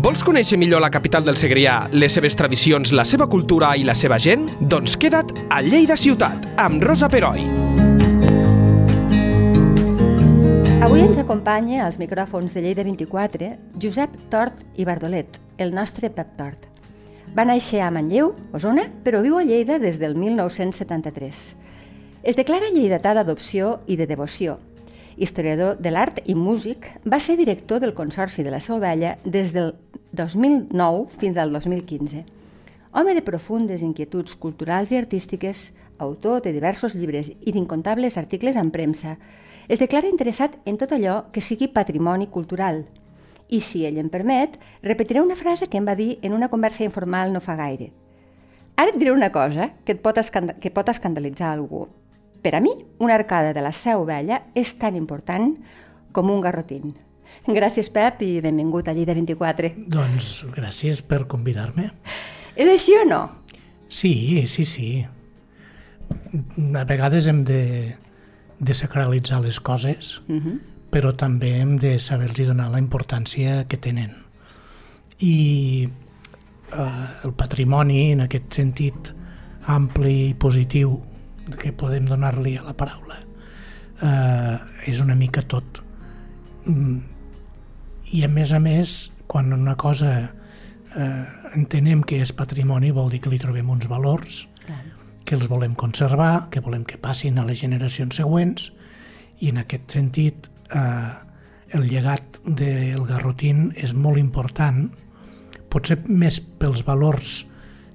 Vols conèixer millor la capital del Segrià, les seves tradicions, la seva cultura i la seva gent? Doncs queda't a Lleida Ciutat, amb Rosa Peroi. Avui ens acompanya als micròfons de Lleida 24 Josep Tort i Bardolet, el nostre Pep Tort. Va néixer a Manlleu, Osona, però viu a Lleida des del 1973. Es declara lleidatà d'adopció i de devoció, historiador de l'art i músic, va ser director del Consorci de la Seu Vella des del 2009 fins al 2015. Home de profundes inquietuds culturals i artístiques, autor de diversos llibres i d'incontables articles en premsa, es declara interessat en tot allò que sigui patrimoni cultural. I si ell em permet, repetiré una frase que em va dir en una conversa informal no fa gaire. Ara et diré una cosa que, et pot, que pot escandalitzar algú, per a mi, una arcada de la Seu Vella és tan important com un garrotín. Gràcies, Pep, i benvingut a Lleida 24. Doncs gràcies per convidar-me. És així o no? Sí, sí, sí. A vegades hem de, de sacralitzar les coses, uh mhm. -huh. però també hem de saber-los donar la importància que tenen. I eh, el patrimoni, en aquest sentit ampli i positiu que podem donar-li a la paraula eh, és una mica tot mm, i a més a més quan una cosa eh, entenem que és patrimoni vol dir que li trobem uns valors Clar. que els volem conservar, que volem que passin a les generacions següents i en aquest sentit eh, el llegat del garrotín és molt important potser més pels valors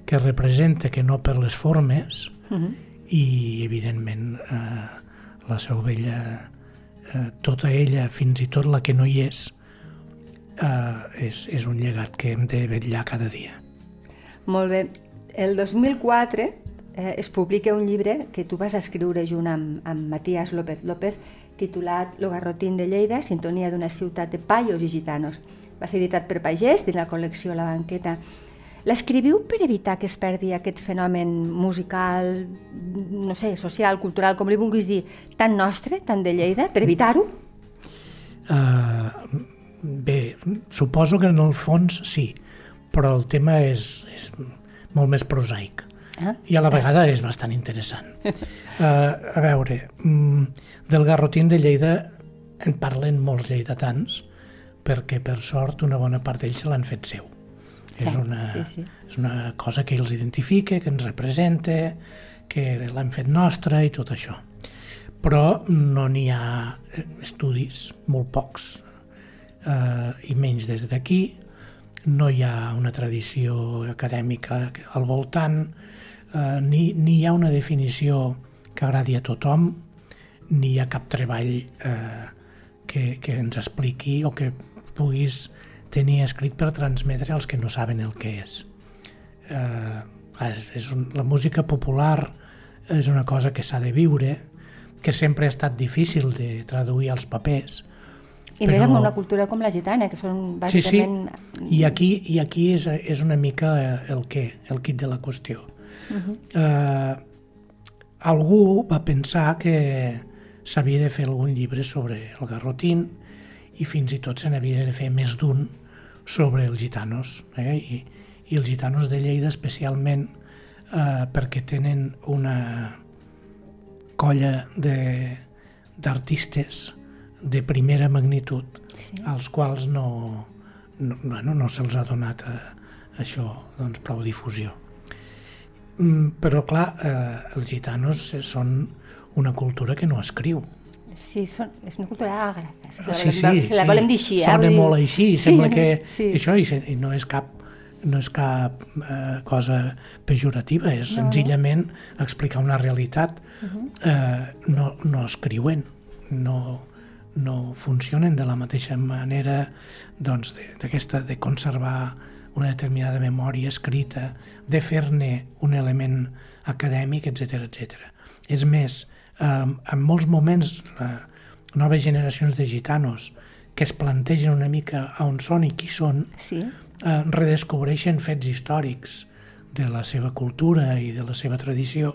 que representa que no per les formes uh -huh i evidentment eh, la Seu Vella eh, tota ella, fins i tot la que no hi és eh, és, és un llegat que hem de vetllar cada dia Molt bé, el 2004 eh, es publica un llibre que tu vas escriure junt amb, amb Matías López López titulat Lo Garrotín de Lleida, sintonia d'una ciutat de paios i gitanos. Va ser editat per Pagès dins la col·lecció La Banqueta. L'escriviu per evitar que es perdi aquest fenomen musical, no sé, social, cultural, com li vulguis dir, tan nostre, tan de Lleida, per evitar-ho? Uh, suposo que en el fons sí, però el tema és, és molt més prosaic ah. i a la vegada és bastant interessant. Uh, a veure, mm, del garrotín de Lleida en parlen molts lleidatans perquè per sort una bona part d'ells se l'han fet seu és, una, sí, sí. és una cosa que els identifica, que ens representa, que l'hem fet nostra i tot això. Però no n'hi ha estudis, molt pocs, eh, i menys des d'aquí. No hi ha una tradició acadèmica al voltant, eh, ni, ni hi ha una definició que agradi a tothom, ni hi ha cap treball eh, que, que ens expliqui o que puguis tenir escrit per transmetre als que no saben el que és. Eh, és un, la música popular és una cosa que s'ha de viure, que sempre ha estat difícil de traduir als papers. I però... més amb una cultura com la gitana, que són bàsicament... Sí, sí, i aquí, i aquí és, és una mica el què, el kit de la qüestió. Uh -huh. eh, algú va pensar que s'havia de fer algun llibre sobre el garrotín i fins i tot se n'havia de fer més d'un sobre els gitanos eh? I, i els gitanos de Lleida especialment eh, perquè tenen una colla d'artistes de, primera magnitud sí. als quals no, no, bueno, no se'ls ha donat a, a això doncs, prou difusió. Mm, però clar, eh, els gitanos són una cultura que no escriu, Sí, són, és una cultura àgrafa. Sí, sí, sí, la volem dir així. Eh? Sona molt així, sí, sembla que sí. això i, i no és cap no és cap eh, cosa pejorativa, és no. senzillament explicar una realitat. Uh -huh. eh, no, no escriuen, no, no funcionen de la mateixa manera doncs, d'aquesta de, de conservar una determinada memòria escrita, de fer-ne un element acadèmic, etc etc. És més, eh, en molts moments eh, noves generacions de gitanos que es plantegen una mica a on són i qui són, sí. eh, redescobreixen fets històrics de la seva cultura i de la seva tradició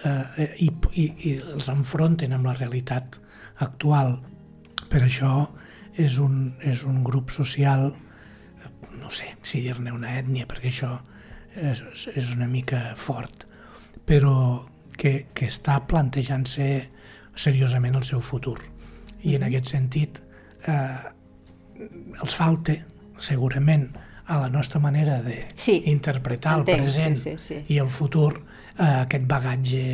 eh, i, i, i els enfronten amb la realitat actual. Per això és un, és un grup social sé si dir-ne una ètnia, perquè això és, és una mica fort, però que, que està plantejant-se seriosament el seu futur. I en aquest sentit eh, els falta segurament a la nostra manera d'interpretar sí, el present sí, sí, sí. i el futur eh, aquest bagatge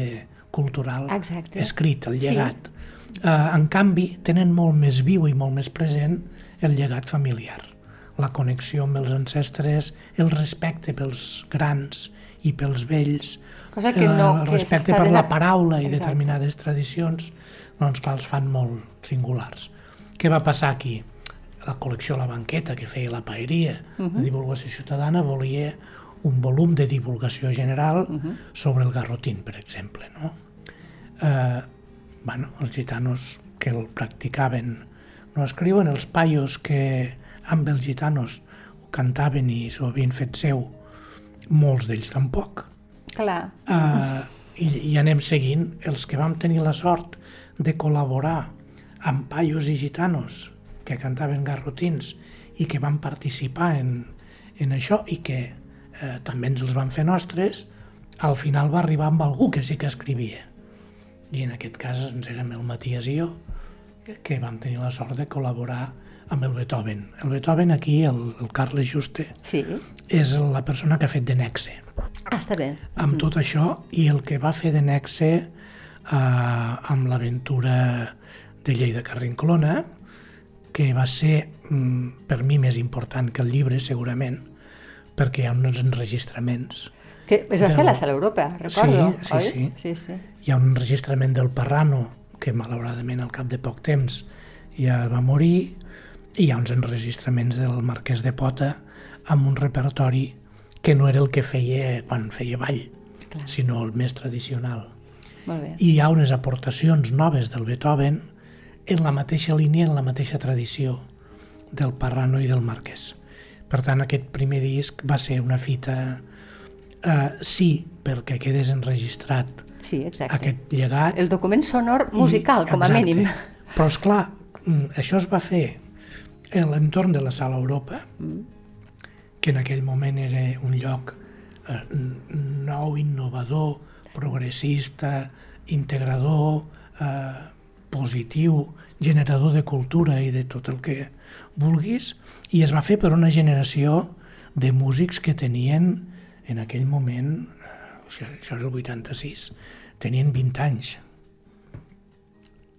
cultural Exacte. escrit, el llegat. Sí. Eh, en canvi, tenen molt més viu i molt més present el llegat familiar, la connexió amb els ancestres, el respecte pels grans i pels vells, Cosa que no, el que respecte s'està per la paraula i Exacte. determinades tradicions, doncs clar, els fan molt singulars. Què va passar aquí? La col·lecció La Banqueta, que feia la paeria de divulgació ciutadana, volia un volum de divulgació general sobre el garrotín, per exemple. No? Eh, bueno, els gitanos que el practicaven no escriuen, els paios que amb els gitanos ho cantaven i s'ho havien fet seu, molts d'ells tampoc. Clar. Uh, i, I anem seguint els que vam tenir la sort de col·laborar amb paios i gitanos que cantaven garrotins i que van participar en, en això i que eh, també ens els van fer nostres, al final va arribar amb algú que sí que escrivia. I en aquest cas ens érem el Matías i jo, que vam tenir la sort de col·laborar amb el Beethoven. El Beethoven aquí, el, el Carles Juste, Sí. és la persona que ha fet de nexe Ah, està bé. amb tot això i el que va fer de nexe eh, amb l'aventura de Lleida Carrinclona, que va ser mm, per mi més important que el llibre, segurament, perquè hi ha uns enregistraments. Que es va Del- fer a la Sala Europea, recordo, Sí, sí, oi? sí. sí, sí. Hi ha un enregistrament del Parrano, que malauradament al cap de poc temps ja va morir, i hi ha uns enregistraments del Marquès de Pota amb un repertori que no era el que feia quan feia ball, Clar. sinó el més tradicional. Molt bé. I hi ha unes aportacions noves del Beethoven en la mateixa línia, en la mateixa tradició del Parrano i del Marquès. Per tant, aquest primer disc va ser una fita, eh, sí, perquè quedés enregistrat Sí, exacte. aquest llegat. El document sonor musical, i- com a exacte. mínim. Però, és clar, això es va fer en l'entorn de la Sala Europa, Mm. que en aquell moment era un lloc eh, n- nou, innovador, progressista, integrador, eh, positiu, generador de cultura i de tot el que vulguis, i es va fer per una generació de músics que tenien en aquell moment, eh, això, això era el 86, tenien 20 anys,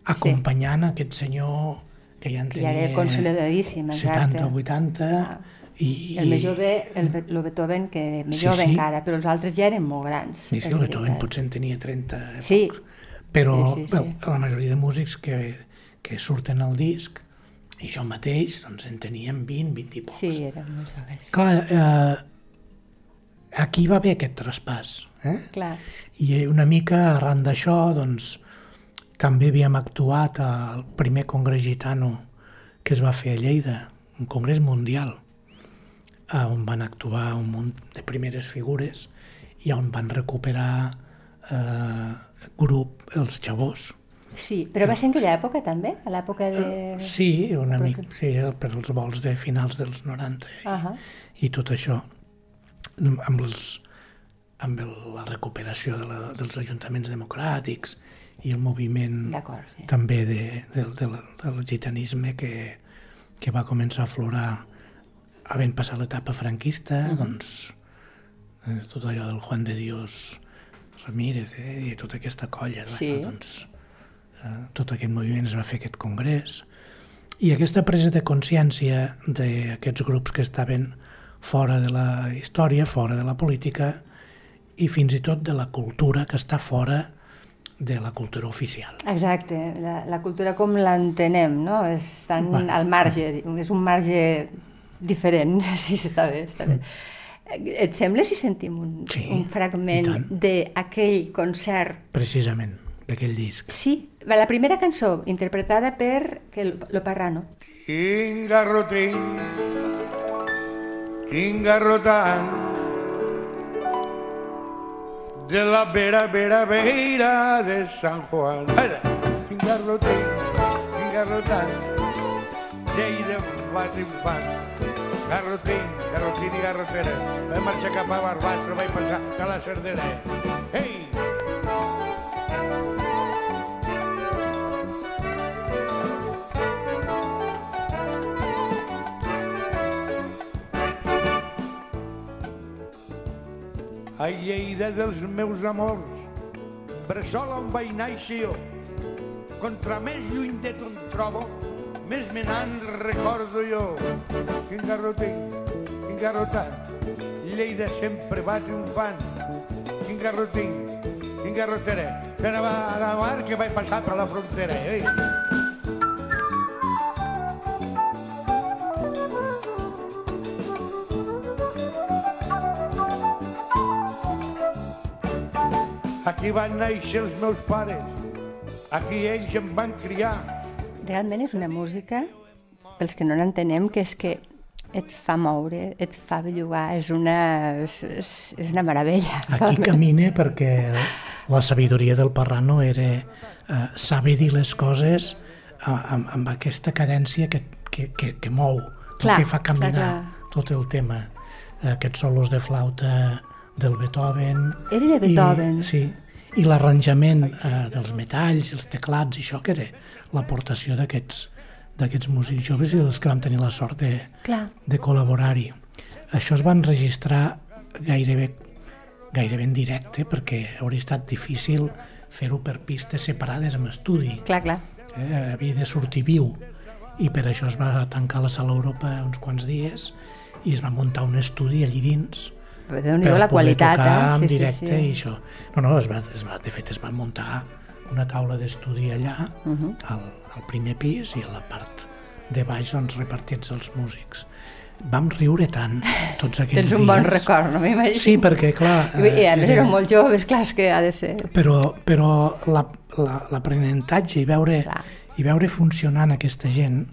acompanyant sí. aquest senyor que ja en Que ja tenia era consolidadíssim, exacte. 70 o 80 Ah. i, El més jove, el, el Beethoven, que més Sí, jove sí. encara, però els altres ja eren molt grans. Sí, sí, el Beethoven potser en tenia 30 i Sí. pocs. Però Sí, sí, sí. La majoria de músics que, que surten al disc, i jo mateix, doncs en teníem 20, 20 i pocs. Sí, eren molt joves. Clar, eh, aquí va haver aquest traspàs. Eh? Clar. I una mica arran d'això, doncs, també havíem actuat al primer congrés gitano que es va fer a Lleida, un congrés mundial, on van actuar un munt de primeres figures i on van recuperar eh, grup els xavós. Sí, però va ser en aquella època també? A l'època de... Sí, una mica, sí, per als vols de finals dels 90 i, Ahà. i tot això, amb, els, amb el, la recuperació de la, dels ajuntaments democràtics i el moviment sí. també de, de, de, del gitanisme que, que va començar a aflorar havent passat l'etapa franquista, Mhm. doncs eh, tot allò del Juan de Dios Ramírez eh, i tota aquesta colla, Sí. bueno, doncs eh, tot aquest moviment es va fer aquest congrés i aquesta presa de consciència d'aquests grups que estaven fora de la història, fora de la política i fins i tot de la cultura que està fora de la cultura oficial. Exacte, la, la cultura com l'entenem, no? Estan Bueno. al marge, és un marge diferent, sí, està bé, està bé. Et sembla si sentim un, Sí, un fragment d'aquell concert? Precisament, d'aquell disc. Sí, la primera cançó, interpretada per que lo, Parrano. Quin garrotín, quin garrotant de la vera, vera, vera de San Juan. Ara, quin garrotín, quin garrotant, llei de va triomfant Garrotín, garrotín i garrotera. Vaig marxar cap a Barbassa, vaig passar a la Cerdera. Ei! A Lleida dels meus amors, bressol on vaig néixer jo. Contra més lluny de em trobo, més me n'en recordo jo. Quin garrotín, quin garrotat, Lleida sempre va triomfant. Quin garrotín, quin garrotera, que anava a la mar que vaig passar per la frontera. Ei. Aquí van néixer els meus pares, aquí ells em van criar. Realment és una música, pels que no l'entenem, que és que et fa moure, et fa bellugar, és una, és, és una meravella. Aquí camina perquè la sabidoria del Parrano era eh, saber dir les coses eh, amb, amb aquesta cadència que, que, que, que mou, Clar, que fa caminar clar, clar. tot el tema. Aquests solos de flauta del Beethoven. Era de Beethoven. I, sí, i l'arranjament eh, dels metalls, els teclats, i això que era l'aportació d'aquests d'aquests músics joves i dels que vam tenir la sort de, Clar. de col·laborar-hi. Això es va enregistrar gairebé, gairebé en directe perquè hauria estat difícil fer-ho per pistes separades amb estudi. Clar, clar. Eh, havia de sortir viu i per això es va tancar la sala Europa uns quants dies i es va muntar un estudi allí dins Déu-n'hi-do la qualitat, tocar eh? en Sí, directe sí, i sí. això. No, no, es va, es va, de fet es va muntar una taula d'estudi allà, Uh -huh. al, al primer pis i a la part de baix doncs, repartits els músics. Vam riure tant tots aquells Tens dies. un bon record, no m'imagino. Sí, perquè, clar... I, i a eh, més era- eren molt joves, clar, és que ha de ser... Però, però la- la- l'aprenentatge i veure, Clar. i veure funcionant aquesta gent,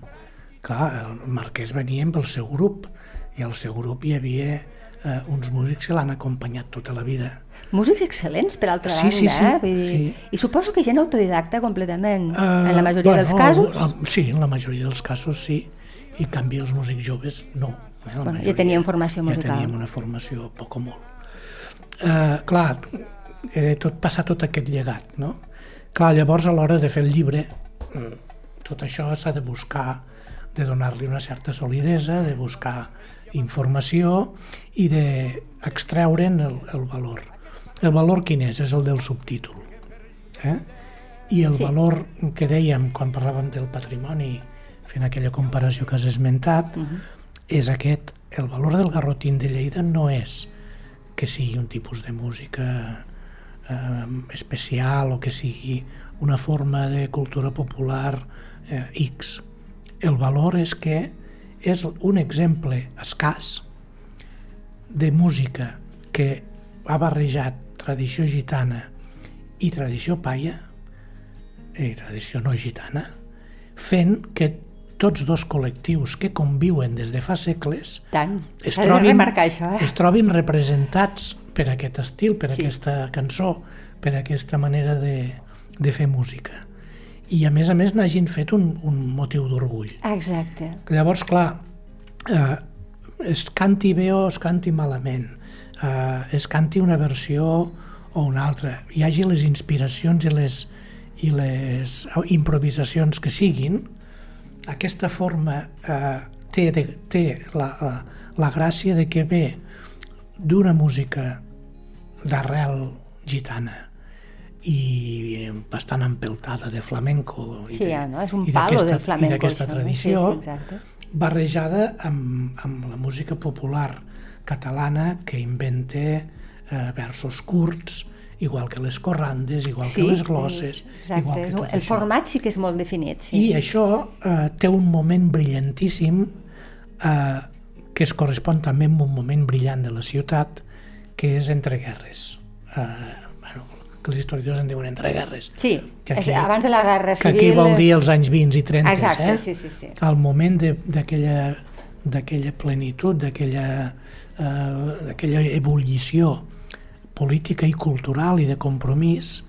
clar, el Marquès venia amb el seu grup, i al seu grup hi havia eh, uns músics que l'han acompanyat tota la vida. Músics excel·lents, per altra Sí, banda, sí, sí, eh? Vull dir, sí. I suposo que gent autodidacta completament, Eh, en la majoria dels casos. el- Sí, en la majoria dels casos sí, i en canvi els músics joves no. Eh? La Bueno, ja majoria tenien formació musical. Ja teníem una formació poc o molt. Uh, clar, era tot, passar tot aquest llegat, no? Clar, llavors a l'hora de fer el llibre, mm, tot això s'ha de buscar, de donar-li una certa solidesa, de buscar informació i d'extreure'n el, el valor. El valor quin és? És el del subtítol. Eh? I el Sí. sí. valor que dèiem quan parlàvem del patrimoni, fent aquella comparació que has esmentat, uh -huh. és aquest. El valor del garrotín de Lleida no és que sigui un tipus de música eh, especial o que sigui una forma de cultura popular eh, X. El valor és que és un exemple escàs de música que ha barrejat tradició gitana i tradició paia, i tradició no gitana, fent que tots dos col·lectius que conviuen des de fa segles Tant. es trobin, això, eh? es trobin representats per aquest estil, per sí. aquesta cançó, per aquesta manera de, de fer música. I a més a més n'hagin fet un, un motiu d'orgull. Exacte. Llavors, clar, eh, es canti bé o es canti malament, eh, es canti una versió o una altra, hi hagi les inspiracions i les, i les improvisacions que siguin, aquesta forma eh, té, de, té la, la, la gràcia de que ve d'una música d'arrel gitana i bastant empeltada de flamenco i Sí, de, ja, no? És un i palo del flamenco. i d'aquesta tradició Sí, sí, exacte. barrejada amb, amb la música popular catalana que inventa eh, versos curts, igual que les corrandes, igual Sí, que les glosses, exacte. igual que tot el això. format sí que és molt definit. Sí. I això eh, té un moment brillantíssim eh, que es correspon també amb un moment brillant de la ciutat, que és entre guerres. Eh, que els historiadors en diuen entre guerres. Sí, Que és, abans de la Guerra que Civil... aquí vol dir els anys 20 i 30, Exacte, eh? sí, sí, sí. El moment de- d'aquella plenitud, d'aquella eh, ebullició política i cultural i de compromís,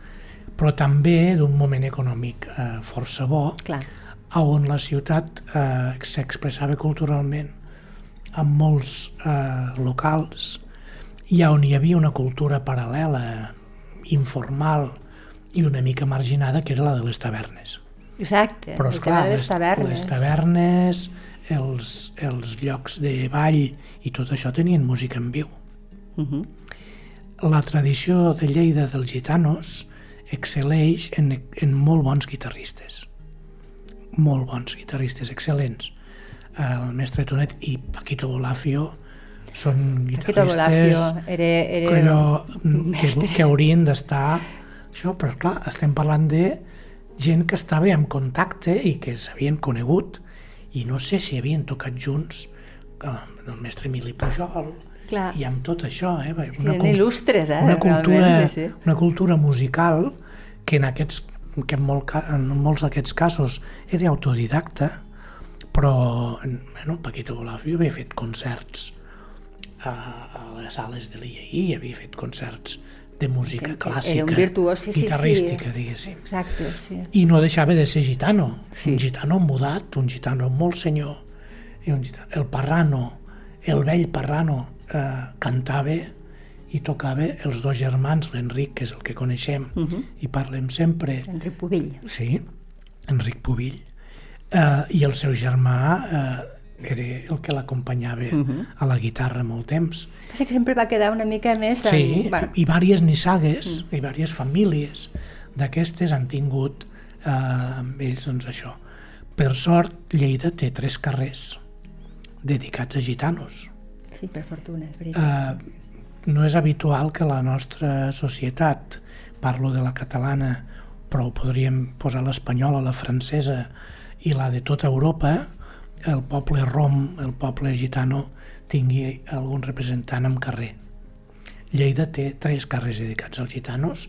però també d'un moment econòmic eh, força bo, Clar. on la ciutat eh, s'expressava culturalment en molts eh, locals i on hi havia una cultura paral·lela, informal i una mica marginada, que era la de les tavernes. Exacte, Però, esclar, les, les tavernes. les tavernes, els, els llocs de ball i tot això tenien música en viu. Uh -huh. La tradició de Lleida dels gitanos excel·leix en, en molt bons guitarristes. Molt bons guitarristes, excel·lents. El mestre Tonet i Paquito Bolafio són guitarristes era, era que, allò, que, que haurien d'estar això, però clar, estem parlant de gent que estava en contacte i que s'havien conegut i no sé si havien tocat junts amb el mestre Emili Pujol Clar. i amb tot això eh? eren il·lustres, eh, una cultura, sí, sí. una cultura musical que en, aquests, que en, molt, en molts d'aquests casos era autodidacta però bueno, Paquito Bolafio havia fet concerts a, a les sales de l'IAI, havia fet concerts de música Era clàssica, un virtuós, sí, sí, sí. guitarrística, diguéssim. Exacte, sí. I no deixava de ser gitano, Sí. un gitano mudat, un gitano molt senyor, i un gitano. el Parrano, el vell Parrano, eh, cantava i tocava els dos germans, l'Enric, que és el que coneixem Uh -huh. i parlem sempre, Enric Pubill. sí, Enric Pubill, eh, i el seu germà eh, era el que l'acompanyava uh -huh. a la guitarra molt temps. Passa que sempre va quedar una mica més... En... Sí, Bueno, i diverses nissagues mm. i diverses famílies d'aquestes han tingut eh, ells doncs això. Per sort, Lleida té tres carrers dedicats a gitanos. sí, per fortuna, és veritat. Eh, no és habitual que la nostra societat, parlo de la catalana, però podríem posar l'espanyola, la francesa i la de tota Europa, el poble rom, el poble gitano, tingui algun representant en carrer. Lleida té tres carrers dedicats als gitanos,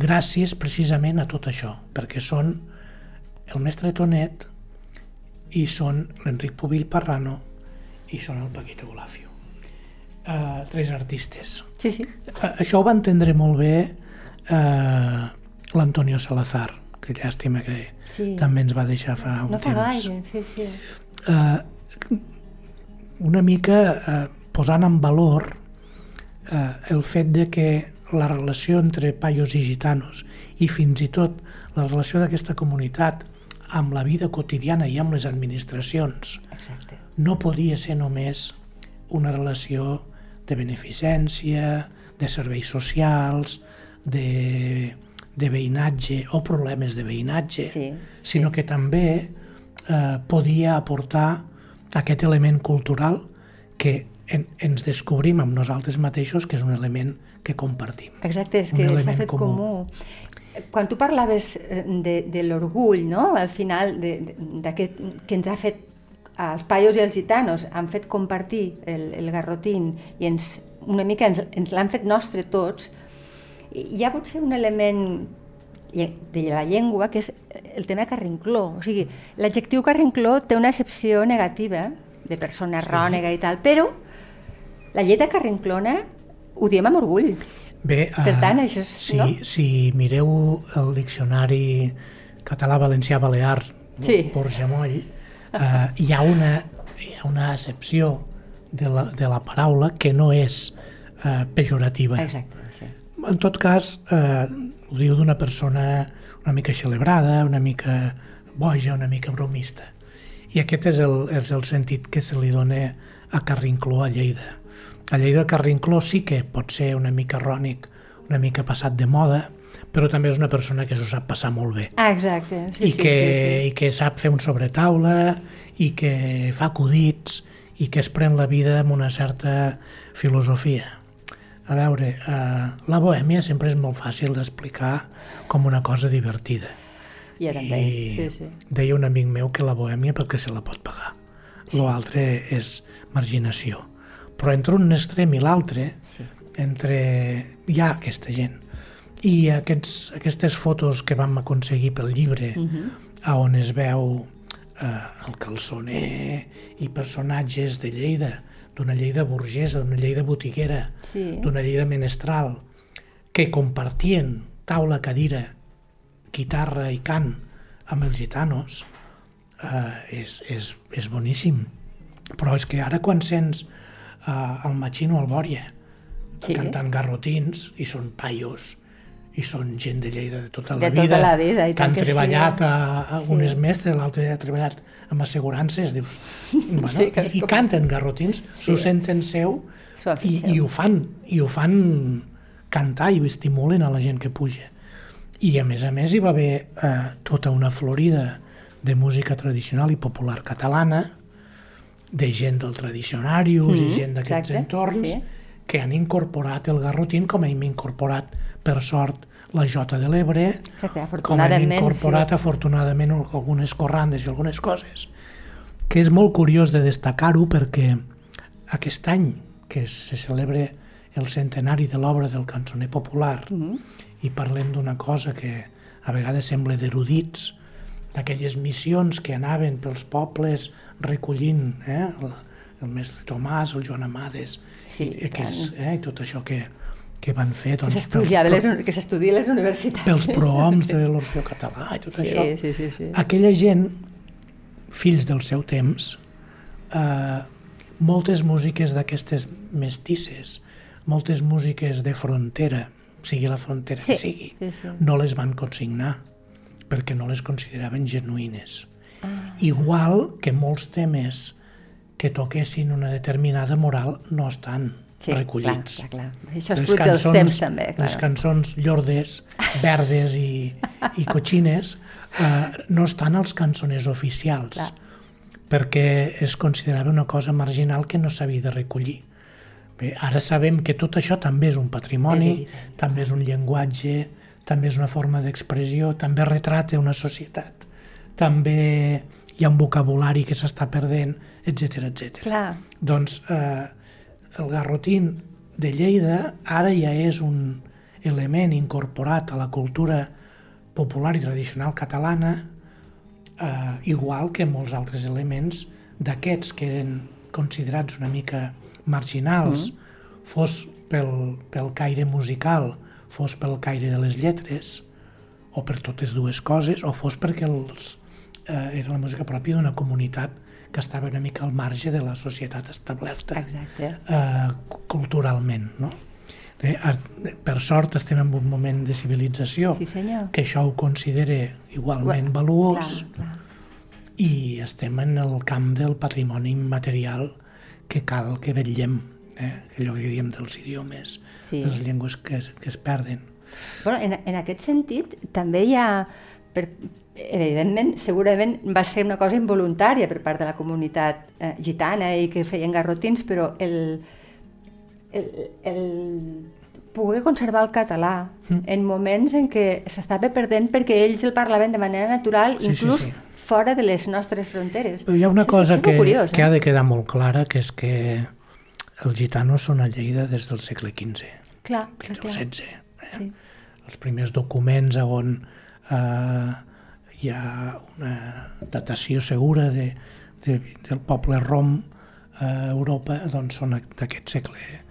gràcies precisament a tot això, perquè són el mestre Tonet i són l'Enric Pubill Parrano i són el Paquito Bolafio. Uh, tres artistes. Sí, sí. Uh, això ho va entendre molt bé uh, l'Antonio Salazar, que llàstima que Sí. també ens va deixar fa un No fa temps. gaire, sí, sí. Uh, una mica uh, posant en valor uh, el fet de que la relació entre paios i gitanos i fins i tot la relació d'aquesta comunitat amb la vida quotidiana i amb les administracions Exacte. no podia ser només una relació de beneficència, de serveis socials, de, de veïnatge o problemes de veïnatge, Sí, sinó que també eh, podia aportar aquest element cultural que en, ens descobrim amb nosaltres mateixos que és un element que compartim. Exacte, és que s'ha fet comú. comú. Quan tu parlaves eh, de, de l'orgull, no? al final, de, de, d'aquest que ens ha fet els paios i els gitanos, han fet compartir el, el garrotín i ens, una mica ens, ens l'han fet nostre tots, hi ha potser un element de la llengua que és el tema carrincló. O sigui, l'adjectiu carrincló té una accepció negativa de persona sí. rònega i tal, però la lletra carrinclona ho diem amb orgull. Bé, Per eh, tant, això és- si, no? si mireu el diccionari català-valencià-balear Sí. Borgemoll, eh, hi, ha una, hi ha una accepció de la, de la paraula que no és eh, pejorativa. Exacte, sí. En tot cas, eh, ho diu d'una persona una mica celebrada, una mica boja, una mica bromista. I aquest és el, és el sentit que se li dona a Carrincló a Lleida. A Lleida Carrincló sí que pot ser una mica rònic, una mica passat de moda, però també és una persona que s'ho sap passar molt bé. Ah, exacte. Sí, I, sí, que, sí, I que sap fer un sobretaula, i que fa acudits, i que es pren la vida amb una certa filosofia. A veure, eh, la bohèmia sempre és molt fàcil d'explicar com una cosa divertida. sí. Ja també, I sí, sí. deia un amic meu que la bohèmia perquè se la pot pagar. L'altre és marginació. Però entre un extrem i l'altre, Sí. entre... hi ha aquesta gent. I aquests, aquestes fotos que vam aconseguir pel llibre, uh Mhm. -huh. a on es veu eh, el calçoner i personatges de Lleida, d'una Lleida burgesa, d'una Lleida botiguera, Sí. d'una Lleida menestral, que compartien taula, cadira, guitarra i cant amb els gitanos, eh, és, és, és boníssim. Però és que ara quan sents uh, el Machino Albòria Sí. cantant garrotins, i són paios, i són gent de Lleida de tota la De tota vida, la vida, i que han que sí. treballat, a, a, un Sí. és mestre, l'altre ha treballat amb assegurances, dius, bueno, Sí, que i, com- canten garrotins, s'ho senten seu, i, i ho fan, i ho fan cantar i ho estimulen a la gent que puja. I a més a més hi va haver eh, tota una florida de música tradicional i popular catalana, de gent del tradicionarius Mhm, i gent d'aquests entorns, sí. Que han incorporat el garrotín com hem incorporat, per sort, la Jota de l'Ebre, com hem incorporat sí. afortunadament algunes corrandes i algunes coses que és molt curiós de destacar-ho perquè aquest any que se celebra el centenari de l'obra del cançoner popular Mhm. i parlem d'una cosa que a vegades sembla d'erudits d'aquelles missions que anaven pels pobles recollint eh, el, el mestre Tomàs, el Joan Amades Sí, i, aquells, eh, i tot això que, que van fer Que doncs, s'estudia a pels, les, que s'estudia a les universitats. pels prohoms de l'Orfeo Català i tot Sí, això sí, sí, sí. aquella gent, fills del seu temps, eh, moltes músiques d'aquestes mestisses, moltes músiques de frontera, sigui la frontera Sí, que sigui, sí, sí. no les van consignar perquè no les consideraven genuïnes. Ah. Igual que molts temes que toquessin una determinada moral no estan Sí, recollits. Clar, clar, clar. Això és fruit dels temps, també. Clar. Les cançons llordes, verdes i, i cochines eh, no estan als cançoners oficials Clar. perquè es considerava una cosa marginal que no s'havia de recollir. Bé, ara sabem que tot això també és un patrimoni, evident. també és un llenguatge, també és una forma d'expressió, també retrata una societat, també hi ha un vocabulari que s'està perdent, etc etc. Doncs eh, el garrotín de Lleida ara ja és un element incorporat a la cultura popular i tradicional catalana, eh, igual que molts altres elements d'aquests que eren considerats una mica marginals, mm. fos pel, pel caire musical, fos pel caire de les lletres, o per totes dues coses, o fos perquè els, eh, era la música pròpia d'una comunitat que estava una mica al marge de la societat establerta exacte. eh, culturalment. No? Eh, per sort estem en un moment de civilització Sí, senyor. que això ho considera igualment Clar, valuós clar. i estem en el camp del patrimoni immaterial que cal que vetllem, eh? allò que diem dels idiomes, Sí. de les llengües que es, que es perden. Bueno, en, en aquest sentit, també hi ha, per, evidentment, segurament va ser una cosa involuntària per part de la comunitat eh, gitana i que feien garrotins, però el, el, el poder conservar el català Mm. en moments en què s'estava perdent perquè ells el parlaven de manera natural, Sí, sí, inclús sí. fora de les nostres fronteres. Però hi ha una cosa que, curiós, que eh? ha de quedar molt clara, que és que els gitanos són a Lleida des del segle XV, Clar, clar, XV clar. XVI. Eh? Sí. Els primers documents on eh, hi ha una datació segura de, de, del poble rom a Europa doncs són d'aquest segle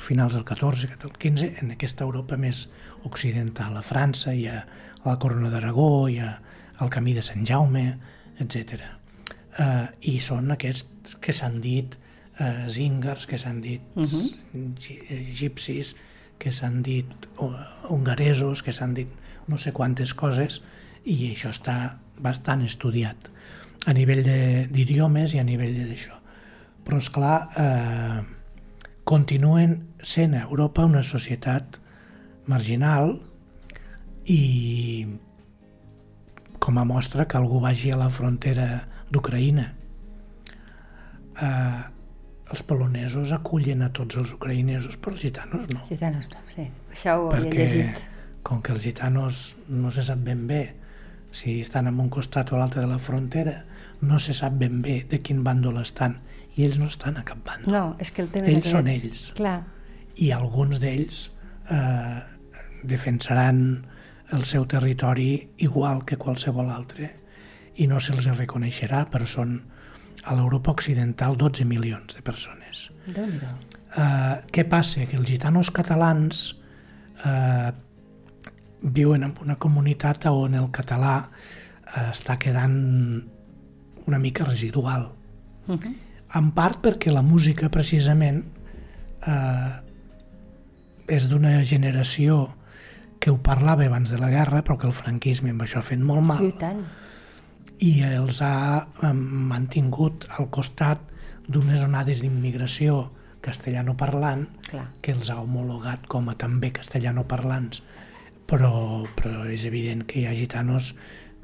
finals del XIV, del XV, en aquesta Europa més occidental, a França, hi ha a la Corona d'Aragó, hi ha el Camí de Sant Jaume, etc. Uh, I són aquests que s'han dit uh, zíngars, que s'han dit uh -huh. egipcis, que s'han dit uh, hongaresos, que s'han dit no sé quantes coses, i això està bastant estudiat a nivell de- d'idiomes i a nivell de- d'això. Però, és clar, eh, continuen sent a Europa una societat marginal i com a mostra que algú vagi a la frontera d'Ucraïna. Eh, els polonesos acullen a tots els ucraïnesos, però els gitanos no. Gitanos, no, sí. Això ho havia Perquè llegit. com que els gitanos no se sap ben bé si estan en un costat o l'altre de la frontera, no se sap ben bé de quin bàndol estan i ells no estan a cap bàndol. No, és que el tema ells són ells Clar, i alguns d'ells eh, defensaran el seu territori igual que qualsevol altre i no se'ls reconeixerà, però són a l'Europa occidental 12 milions de persones. Eh, què passa? Que els gitanos catalans eh, viuen en una comunitat on el català eh, està quedant una mica residual. Mhm. en part perquè la música precisament eh, és d'una generació que ho parlava abans de la guerra però que el franquisme amb això ha fet molt mal I tant. i els ha eh, mantingut al costat d'unes onades d'immigració castellanoparlant que els ha homologat com a també castellanoparlants però, però és evident que hi ha gitanos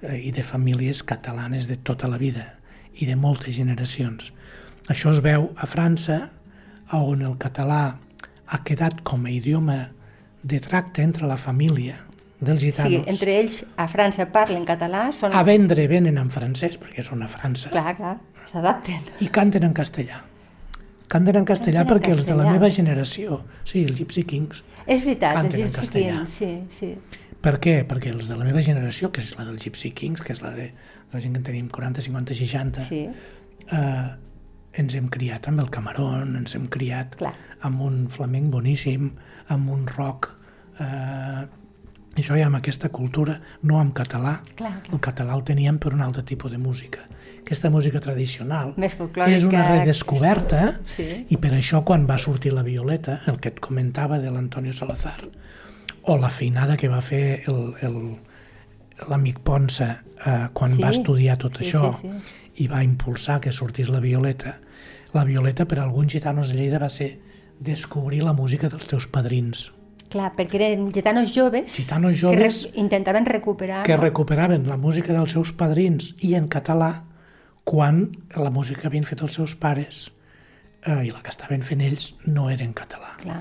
eh, i de famílies catalanes de tota la vida i de moltes generacions. Això es veu a França, on el català ha quedat com a idioma de tracte entre la família dels gitanos. sigui, entre ells a França parlen català, són... A vendre venen en francès, perquè són a França, Clar, clar, s'adapten. i canten en castellà. Canten en castellà Canten en perquè els de la castellà. meva generació, sí, els Gypsy Kings, És veritat, Canten en castellà. Kings, sí, sí. Per què? Perquè els de la meva generació, que és la dels Gypsy Kings, que és la de la gent que en tenim 40, 50, 60, Sí, eh, ens hem criat amb el Camarón, ens hem criat Clar. amb un flamenc boníssim, amb un rock, eh, això ja amb aquesta cultura, no amb català. Clar, clar. El català el teníem per un altre tipus de música. Aquesta música tradicional Més és una redescoberta Sí. i per això quan va sortir la Violeta, el que et comentava de l'Antonio Salazar, o la feinada que va fer l'amic Ponsa eh, quan Sí. va estudiar tot Sí, això sí, i va impulsar que sortís la Violeta, la Violeta per a alguns gitanos de Lleida va ser descobrir la música dels teus padrins, Clar, perquè eren gitanos joves, Gitanos joves que re intentaven recuperar... que recuperaven la música dels seus padrins i en català quan la música havien fet els seus pares eh, i la que estaven fent ells no era en català. Clar.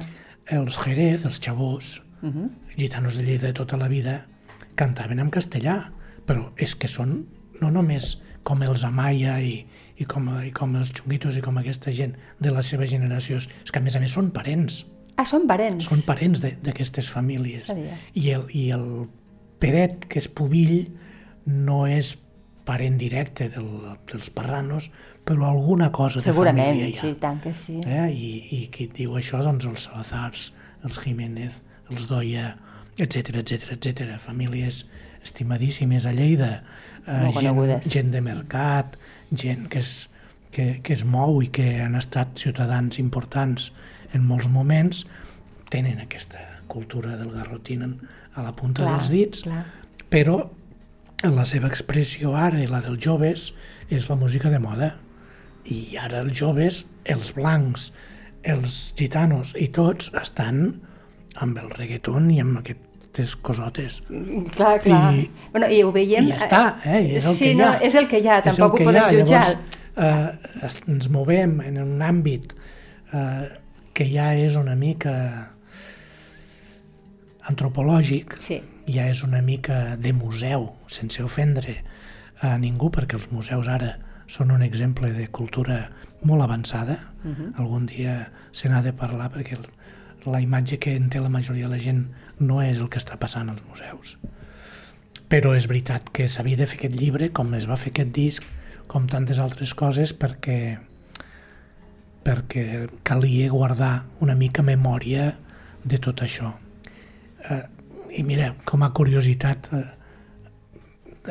Els Jerez, els xavós, uh -huh. gitanos de Lleida de tota la vida, cantaven en castellà, però és que són no només com els Amaya i, i, com, i com els Xunguitos i com aquesta gent de les seves generacions, és que a més a més són parents, Ah, són parents. són parents d'aquestes famílies. Sabia. I el, I el Peret, que és pubill, no és parent directe del, dels parranos, però alguna cosa Segurament, de família hi ha. sí, tant que sí. Eh? I, I qui et diu això, doncs els Salazars, els Jiménez, els Doia, etc etc etc. famílies estimadíssimes a Lleida, eh, gent, gent de mercat, gent que es, que, que es mou i que han estat ciutadans importants en molts moments, tenen aquesta cultura del garrotín a la punta Clar, dels dits, clar. però la seva expressió ara i la dels joves és la música de moda. I ara els joves, els blancs, els gitanos i tots estan amb el reggaeton i amb aquestes cosotes. Clar, clar. I- bueno, I ho veiem... I ja està, eh? És el sí, que hi no, ha. és el que hi ha, tampoc ho podem jutjar. Llavors, eh, ens movem en un àmbit eh, que ja és una mica antropològic, Sí. Ja és una mica de museu, sense ofendre a ningú, perquè els museus ara són un exemple de cultura molt avançada. Uh -huh. Algun dia se n'ha de parlar perquè la imatge que en té la majoria de la gent no és el que està passant als museus. Però és veritat que s'havia de fer aquest llibre, com es va fer aquest disc, com tantes altres coses, perquè perquè calia guardar una mica memòria de tot això. Eh, I mira, com a curiositat, eh,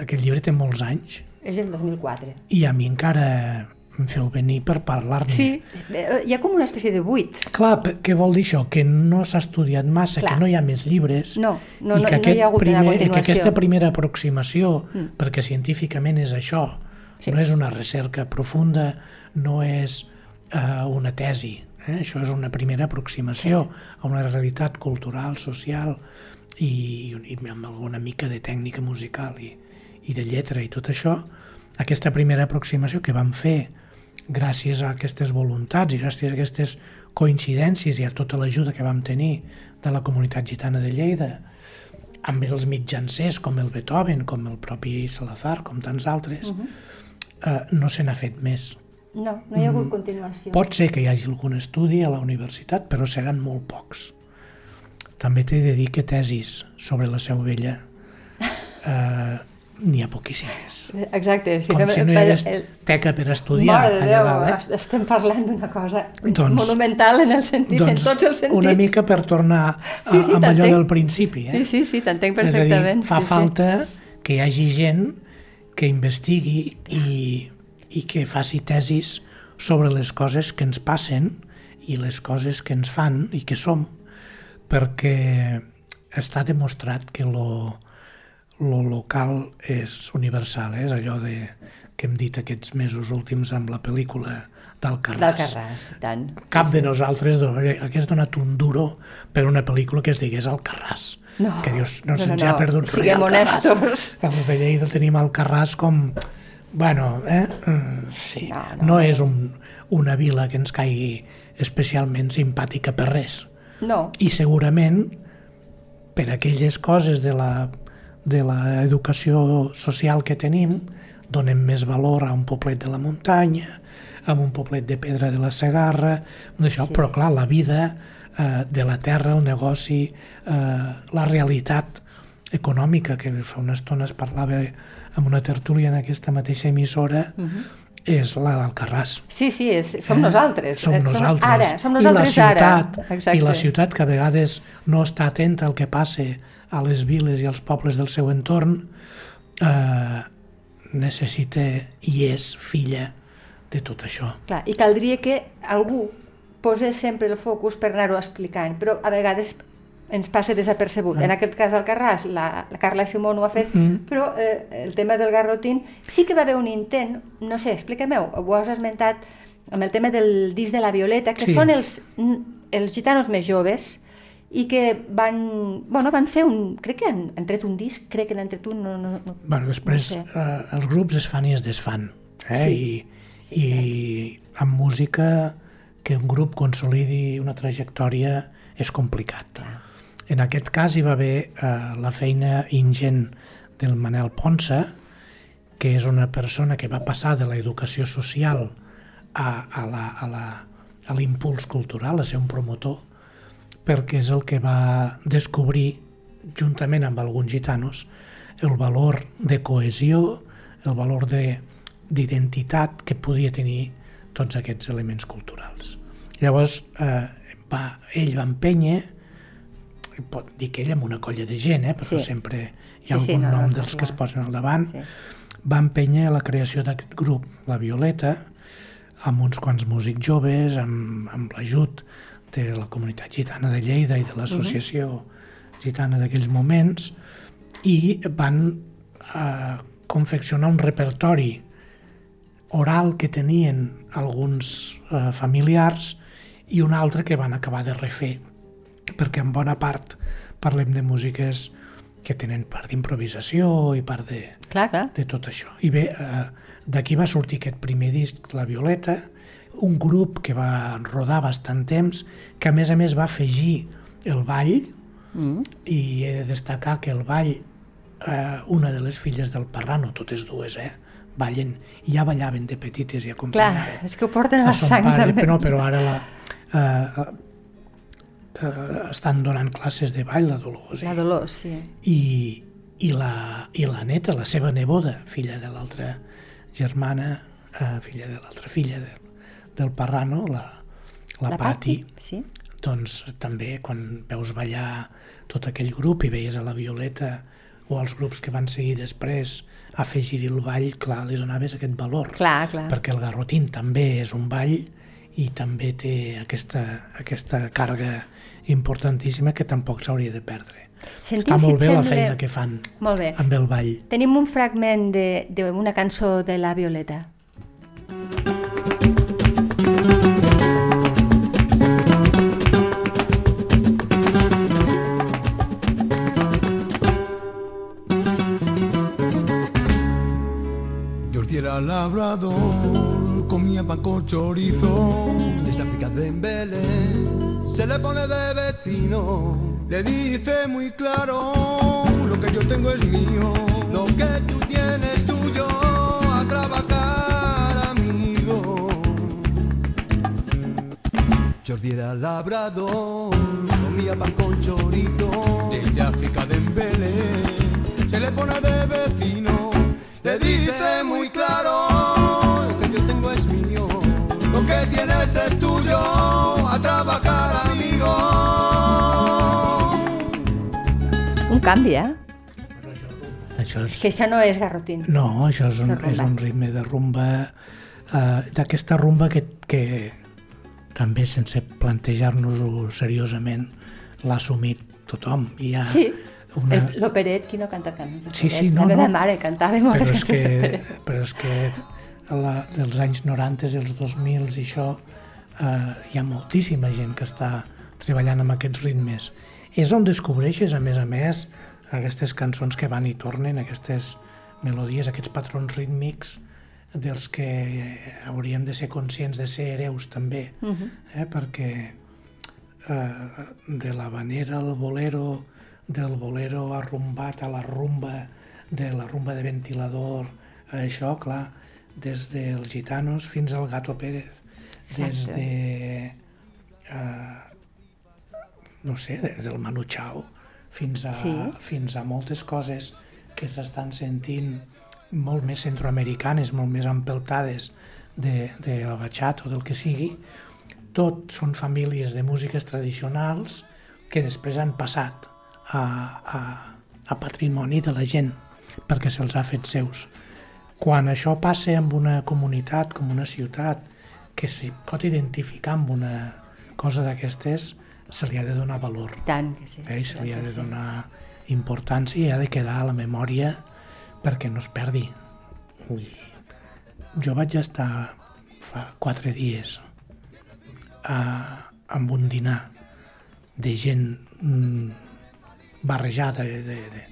aquest llibre té molts anys És el 2004. i a mi encara em feu venir per parlar-ne. Sí, eh, hi ha com una espècie de buit. Clar, què vol dir això? Que no s'ha estudiat massa, Clar. que no hi ha més llibres No, no, i no- que, no hi ha hagut primer, que aquesta primera aproximació, mm. perquè científicament és això, Sí. no és una recerca profunda, no és uh, una tesi, eh? això és una primera aproximació sí. a una realitat cultural, social i, i amb alguna mica de tècnica musical i, i de lletra i tot això, aquesta primera aproximació que vam fer gràcies a aquestes voluntats i gràcies a aquestes coincidències i a tota l'ajuda que vam tenir de la comunitat gitana de Lleida, amb els mitjancers com el Beethoven, com el propi Salazar, com tants altres, uh -huh. eh, no se n'ha fet més. No, no hi ha hagut continuació. Mm. Pot ser que hi hagi algun estudi a la universitat, però seran molt pocs. També t'he de dir que tesis sobre la Seu Vella eh, n'hi ha poquíssimes. Exacte. Com si no hi hagués el- teca per estudiar Mare de allà dalt, eh? estem parlant d'una cosa Doncs- monumental en el sentit, en tots els sentits. una mica per tornar a, Sí, sí, amb allò del principi. Eh? Sí, sí, sí, t'entenc És a dir, perfectament. fa sí, falta que hi hagi gent que investigui i, i que faci tesis sobre les coses que ens passen i les coses que ens fan i que som, perquè està demostrat que lo, lo local és universal, eh? és allò de, que hem dit aquests mesos últims amb la pel·lícula d'Alcarràs. D'Alcarràs, i tant. Cap de nosaltres do- hagués donat un duro per una pel·lícula que es digués Alcarràs. No, que dius, no, no, se'ns no, ha no. perdut res Siguem honestos. Els de Lleida tenim Alcarràs com... Bueno, eh? Mm, Sí. No, No, no. no és un, una vila que ens caigui especialment simpàtica per res. No, I segurament per aquelles coses de la, de l'educació social que tenim donem més valor a un poblet de la muntanya, a un poblet de pedra de la Segarra, d'això, sí. però clar, la vida eh, de la terra, el negoci, eh, la realitat econòmica, que fa una estona es parlava amb una tertúlia en aquesta mateixa emissora, uh -huh. És la d'Alcarràs. sí, sí, és, som nosaltres. Eh, Som Eh, nosaltres. Ara, som I la nosaltres ciutat, ara. Exacte. I la ciutat que a vegades no està atenta al que passa a les viles i als pobles del seu entorn, eh, necessita i és filla de tot això. Clar, I caldria que algú posés sempre el focus per anar-ho explicant, però a vegades ens passa desapercebut. Ah. En aquest cas del Carràs, la, la Carla Simón ho ha fet, Mm-hmm. però eh, el tema del garrotín sí que va haver un intent, no sé, explica-m'ho, ho has esmentat amb el tema del disc de la Violeta, que Sí. són els, els gitanos més joves i que van, bueno, van fer un... Crec que han, han tret un disc, crec que n'han tret un... No, no, no. Bueno, després No sé. eh, els grups es fan i es desfan. Eh? Sí. I, I amb música que un grup consolidi una trajectòria és complicat. En aquest cas hi va haver eh, la feina ingent del Manel Ponsa, que és una persona que va passar de l'educació social a, a l'impuls cultural, a ser un promotor, perquè és el que va descobrir, juntament amb alguns gitanos, el valor de cohesió, el valor de- d'identitat que podia tenir tots aquests elements culturals. Llavors, eh, va, ell va empènyer, pot dir que ell amb una colla de gent, eh, però Sí. sempre hi ha Sí, sí, algun no, no, nom està dels que es posen al davant, Sí. va empènyer a la creació d'aquest grup, la Violeta, amb uns quants músics joves, amb, amb l'ajut de la comunitat gitana de Lleida i de l'associació gitana d'aquells moments, i van eh, confeccionar un repertori oral que tenien alguns eh, familiars i un altre que van acabar de refer, perquè en bona part parlem de músiques que tenen part d'improvisació i part de, Clar, clar. de tot això. I bé, eh, d'aquí va sortir aquest primer disc, La Violeta, un grup que va rodar bastant temps, que a més a més va afegir el ball, Mm. i he de destacar que el ball, eh, una de les filles del Parrano, totes dues, eh, ballen, i ja ballaven de petites i Clar, acompanyaven és que ho porten a la sang pare, també. però, però ara la, eh, eh, estan donant classes de ball, la Dolors, La eh? Dolors, sí. i, i, la, i la neta, la seva neboda, filla de l'altra germana, eh, filla de l'altra filla de, del Parrano, la, la, la Pati, Sí. doncs també quan veus ballar tot aquell grup i veies a la Violeta o els grups que van seguir després afegir-hi el ball, clar, li donaves aquest valor. Clar, clar. Perquè el garrotín també és un ball i també té aquesta, aquesta càrrega importantíssima que tampoc s'hauria de perdre. Sentim, Està si molt et bé la sembla- feina que fan Molt bé. amb el ball. Tenim un fragment de- d'una cançó de la Violeta. Jordi era labrador, comía pan con chorizo. Desde África de Belén Se le pone de vecino, le dice muy claro, lo que yo tengo es mío, lo que tú tienes tuyo a trabajar amigo. Jordi era labrador, comía pan con chorizo. Desde África de Belén, se le pone de vecino, le dice Un canvi, eh? Això és... Que això no és garrotín. No, això és un, és un ritme de rumba uh, d'aquesta rumba que, que també sense plantejar-nos-ho seriosament l'ha assumit tothom. Hi ha Sí, una... l'operet, qui no canta cançons d'operet? Sí, sí, no, La meva no. mare cantava moltes però és cançons que, però és que la, dels anys 90 i els 2000 i això eh, hi ha moltíssima gent que està treballant amb aquests ritmes. És on descobreixes, a més a més, aquestes cançons que van i tornen, aquestes melodies, aquests patrons rítmics dels que hauríem de ser conscients de ser hereus també, eh? perquè eh, de la vanera al bolero, del bolero arrumbat a la rumba, de la rumba de ventilador, a això, clar, des dels gitanos fins al Gato Pérez, des Exacte. de, eh, no sé, des del Manu Chao fins a, Sí. fins a moltes coses que s'estan sentint molt més centroamericanes, molt més empeltades de, de la bachata o del que sigui, tot són famílies de músiques tradicionals que després han passat a, a, a patrimoni de la gent perquè se'ls ha fet seus. Quan això passa amb una comunitat, com una ciutat, que s'hi pot identificar amb una cosa d'aquestes, se li ha de donar valor. I tant que sí. Eh? I se li ha de que sí. donar importància i ha de quedar a la memòria perquè no es perdi. I jo vaig estar fa quatre dies a, amb un dinar de gent mm, barrejada de, de, de,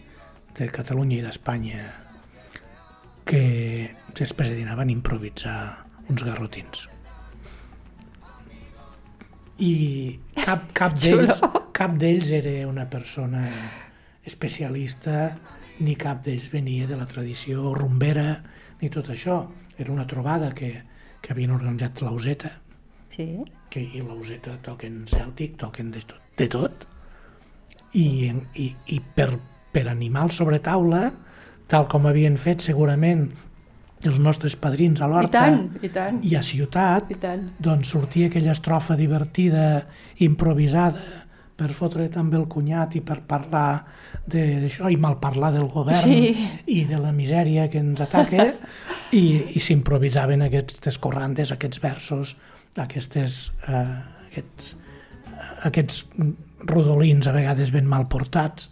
de Catalunya i d'Espanya que després de dinar van improvisar uns garrotins. I cap, cap d'ells cap d'ells era una persona especialista ni cap d'ells venia de la tradició rumbera ni tot això. Era una trobada que, que havien organitzat l'Auseta, Sí? que i l'Auseta toquen cèltic, toquen de tot, de tot. I, i, i per, per animar el sobretaula, tal com havien fet segurament els nostres padrins a I l'Horta tant, i tant. i a Ciutat, I tant. doncs sortia aquella estrofa divertida, improvisada, per fotre també el cunyat i per parlar de- d'això i malparlar del govern Sí. i de la misèria que ens ataca i, i s'improvisaven aquestes corrandes, aquests versos, aquestes, eh, aquests, aquests rodolins a vegades ben mal portats,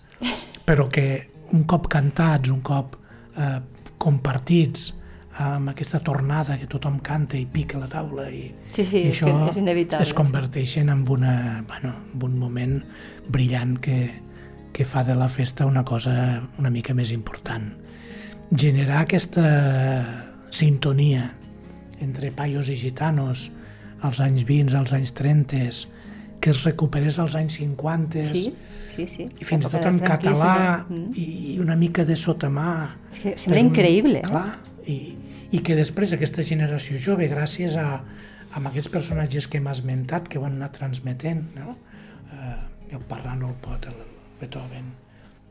però que un cop cantats, un cop eh, compartits, amb aquesta tornada que tothom canta i pica la taula i, Sí, sí, i és que és inevitable. es converteixen en, una, bueno, en un moment brillant que, que fa de la festa una cosa una mica més important. Generar aquesta sintonia entre paios i gitanos als anys 20, als anys 30, que es recuperés als anys 50 Sí, sí, sí. i fins i tot en català. Mm. i una mica de sotamà. És que sembla un- increïble, eh? Clar, i, i que després aquesta generació jove, gràcies a, a aquests personatges que hem esmentat, que ho han anat transmetent, no? eh, el Parrano, el Pot, el Beethoven,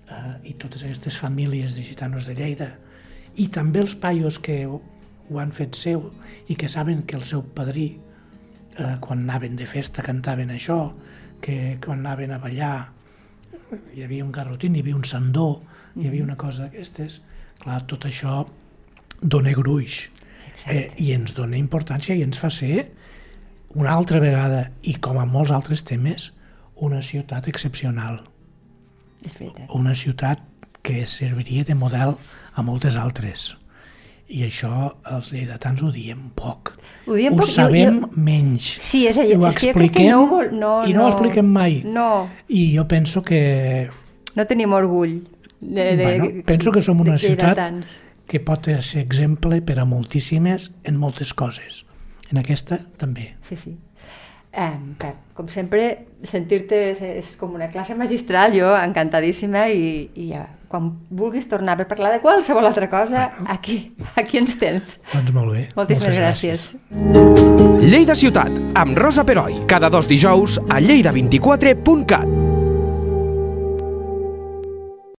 eh, i totes aquestes famílies de gitanos de Lleida, i també els paios que ho, ho han fet seu i que saben que el seu padrí, eh, quan anaven de festa, cantaven això, que quan anaven a ballar hi havia un garrotín, hi havia un sandó, hi havia una cosa d'aquestes. Clar, tot això dona gruix eh, i ens dona importància i ens fa ser una altra vegada, i com a molts altres temes, una ciutat excepcional. És veritat. Una ciutat que serviria de model a moltes altres. I això els lleidatans ho diem poc. Ho diem ho poc, jo- sabem jo- menys. Sí, és allò- ho jo expliquem no no- i no, no- ho expliquem mai. No, I jo penso que no tenim orgull. De, de, bueno, penso que som una de ciutat. Que pot ser exemple per a moltíssimes en moltes coses. En aquesta també. Sí, sí. Eh, Pep, com sempre, sentir-te és, és com una classe magistral, jo encantadíssima i, i ja, quan vulguis tornar per parlar de qualsevol altra cosa, aquí, aquí ens tens. Doncs molt bé. Moltíssimes Moltes gràcies. Lleida Ciutat, amb Rosa Peroi, cada dos dijous a lleida24.cat.